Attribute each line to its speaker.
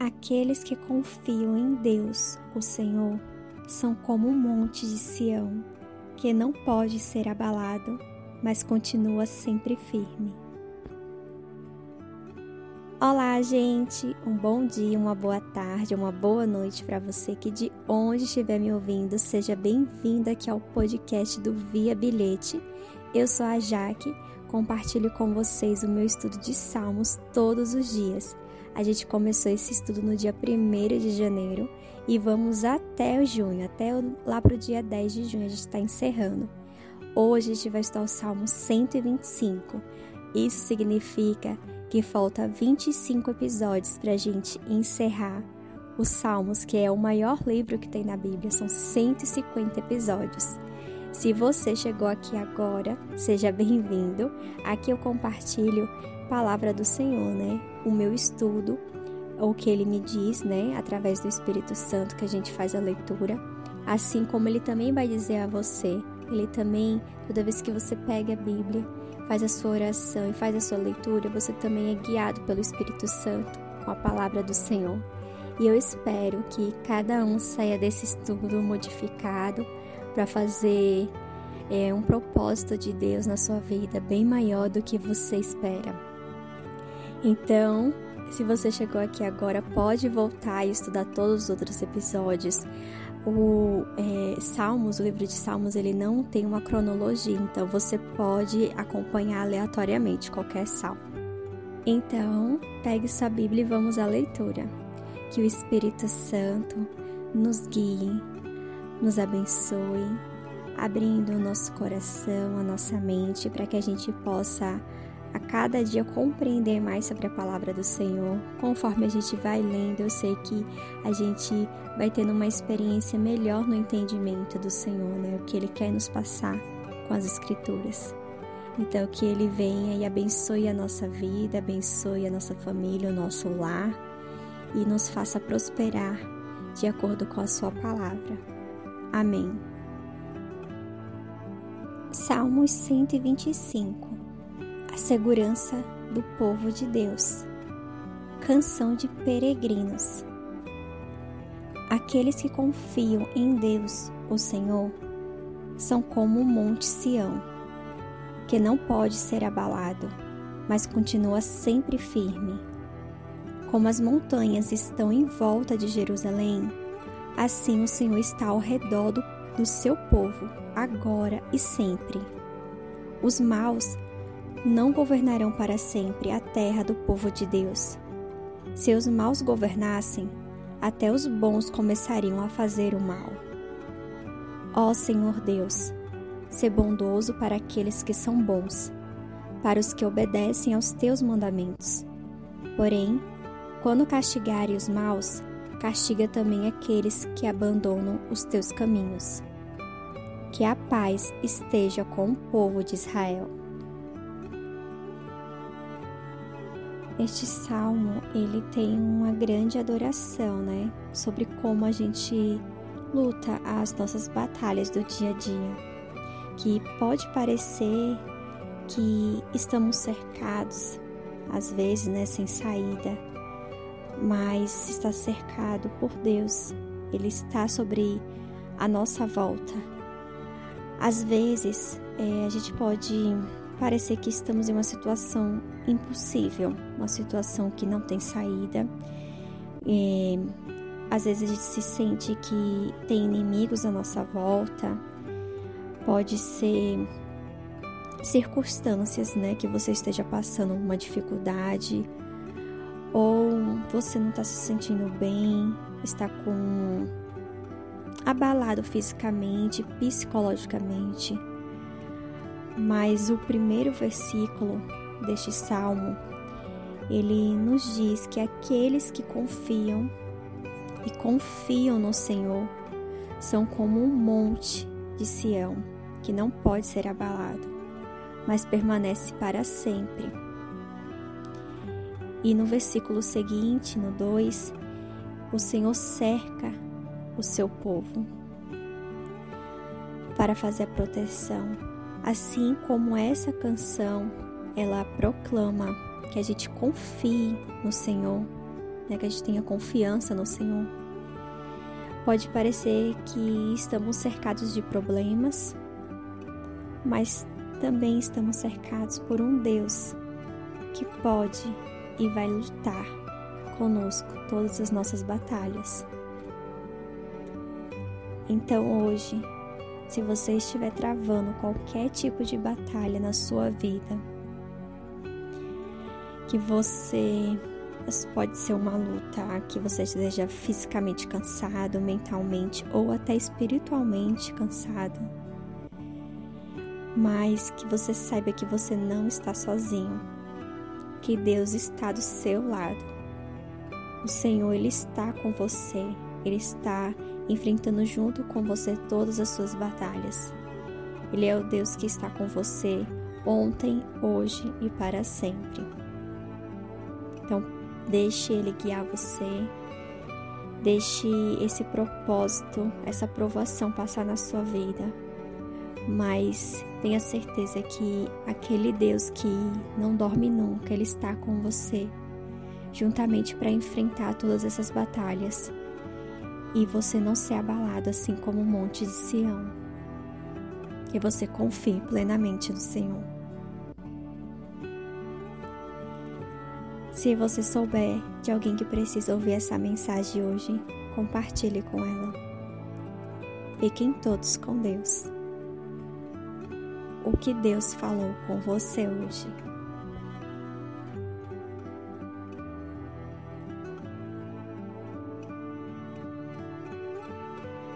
Speaker 1: Aqueles que confiam em Deus, o Senhor, são como um monte de Sião, que não pode ser abalado, mas continua sempre firme. Olá, gente! Um bom dia, uma boa tarde, uma boa noite para você que de onde estiver me ouvindo. Seja bem-vinda aqui ao podcast do Via Bilhete. Eu sou a Jaque, compartilho com vocês o meu estudo de Salmos todos os dias. A gente começou esse estudo no dia 1 de janeiro e vamos até o junho, até lá para o dia 10 de junho a gente está encerrando. Hoje a gente vai estudar o Salmo 125. Isso significa que falta 25 episódios para a gente encerrar os Salmos, que é o maior livro que tem na Bíblia, são 150 episódios. Se você chegou aqui agora, seja bem-vindo. Aqui eu compartilho palavra do Senhor, né? O meu estudo, o que ele me diz, né? Através do Espírito Santo que a gente faz a leitura, assim como ele também vai dizer a você. Ele também, toda vez que você pega a Bíblia, faz a sua oração e faz a sua leitura, você também é guiado pelo Espírito Santo com a palavra do Senhor. E eu espero que cada um saia desse estudo modificado para fazer é, um propósito de Deus na sua vida bem maior do que você espera. Então, se você chegou aqui agora, pode voltar e estudar todos os outros episódios o é, Salmos, o livro de Salmos, ele não tem uma cronologia, então você pode acompanhar aleatoriamente qualquer salmo. Então, pegue sua Bíblia e vamos à leitura. Que o Espírito Santo nos guie, nos abençoe, abrindo o nosso coração, a nossa mente, para que a gente possa a cada dia compreender mais sobre a palavra do Senhor. Conforme a gente vai lendo, eu sei que a gente vai tendo uma experiência melhor no entendimento do Senhor, né? O que Ele quer nos passar com as Escrituras. Então, que Ele venha e abençoe a nossa vida, abençoe a nossa família, o nosso lar e nos faça prosperar de acordo com a Sua palavra. Amém. Salmos 125 a segurança do povo de Deus. Canção de peregrinos. Aqueles que confiam em Deus, o Senhor, são como o monte Sião, que não pode ser abalado, mas continua sempre firme. Como as montanhas estão em volta de Jerusalém, assim o Senhor está ao redor do, do seu povo, agora e sempre. Os maus não governarão para sempre a terra do povo de Deus. Se os maus governassem, até os bons começariam a fazer o mal. Ó Senhor Deus, se bondoso para aqueles que são bons, para os que obedecem aos teus mandamentos. Porém, quando castigares os maus, castiga também aqueles que abandonam os teus caminhos. Que a paz esteja com o povo de Israel. Este salmo, ele tem uma grande adoração, né, sobre como a gente luta as nossas batalhas do dia a dia, que pode parecer que estamos cercados, às vezes, né, sem saída, mas está cercado por Deus. Ele está sobre a nossa volta. Às vezes, é, a gente pode parecer que estamos em uma situação impossível, uma situação que não tem saída. E, às vezes a gente se sente que tem inimigos à nossa volta, pode ser circunstâncias, né, que você esteja passando uma dificuldade, ou você não está se sentindo bem, está com abalado fisicamente, psicologicamente mas o primeiro versículo deste salmo, ele nos diz que aqueles que confiam e confiam no Senhor são como um monte de Sião, que não pode ser abalado, mas permanece para sempre. E no versículo seguinte, no 2, o Senhor cerca o seu povo para fazer a proteção Assim como essa canção, ela proclama que a gente confie no Senhor né, que a gente tenha confiança no Senhor. Pode parecer que estamos cercados de problemas, mas também estamos cercados por um Deus que pode e vai lutar conosco todas as nossas batalhas. Então hoje, se você estiver travando qualquer tipo de batalha na sua vida, que você pode ser uma luta que você esteja fisicamente cansado, mentalmente ou até espiritualmente cansado, mas que você saiba que você não está sozinho, que Deus está do seu lado. O Senhor ele está com você, ele está enfrentando junto com você todas as suas batalhas. Ele é o Deus que está com você ontem, hoje e para sempre. Então, deixe Ele guiar você, deixe esse propósito, essa aprovação passar na sua vida, mas tenha certeza que aquele Deus que não dorme nunca, Ele está com você, juntamente para enfrentar todas essas batalhas e você não ser abalado assim como o monte de Sião. Que você confie plenamente no Senhor. Se você souber de alguém que precisa ouvir essa mensagem hoje, compartilhe com ela. Fiquem todos com Deus. O que Deus falou com você hoje.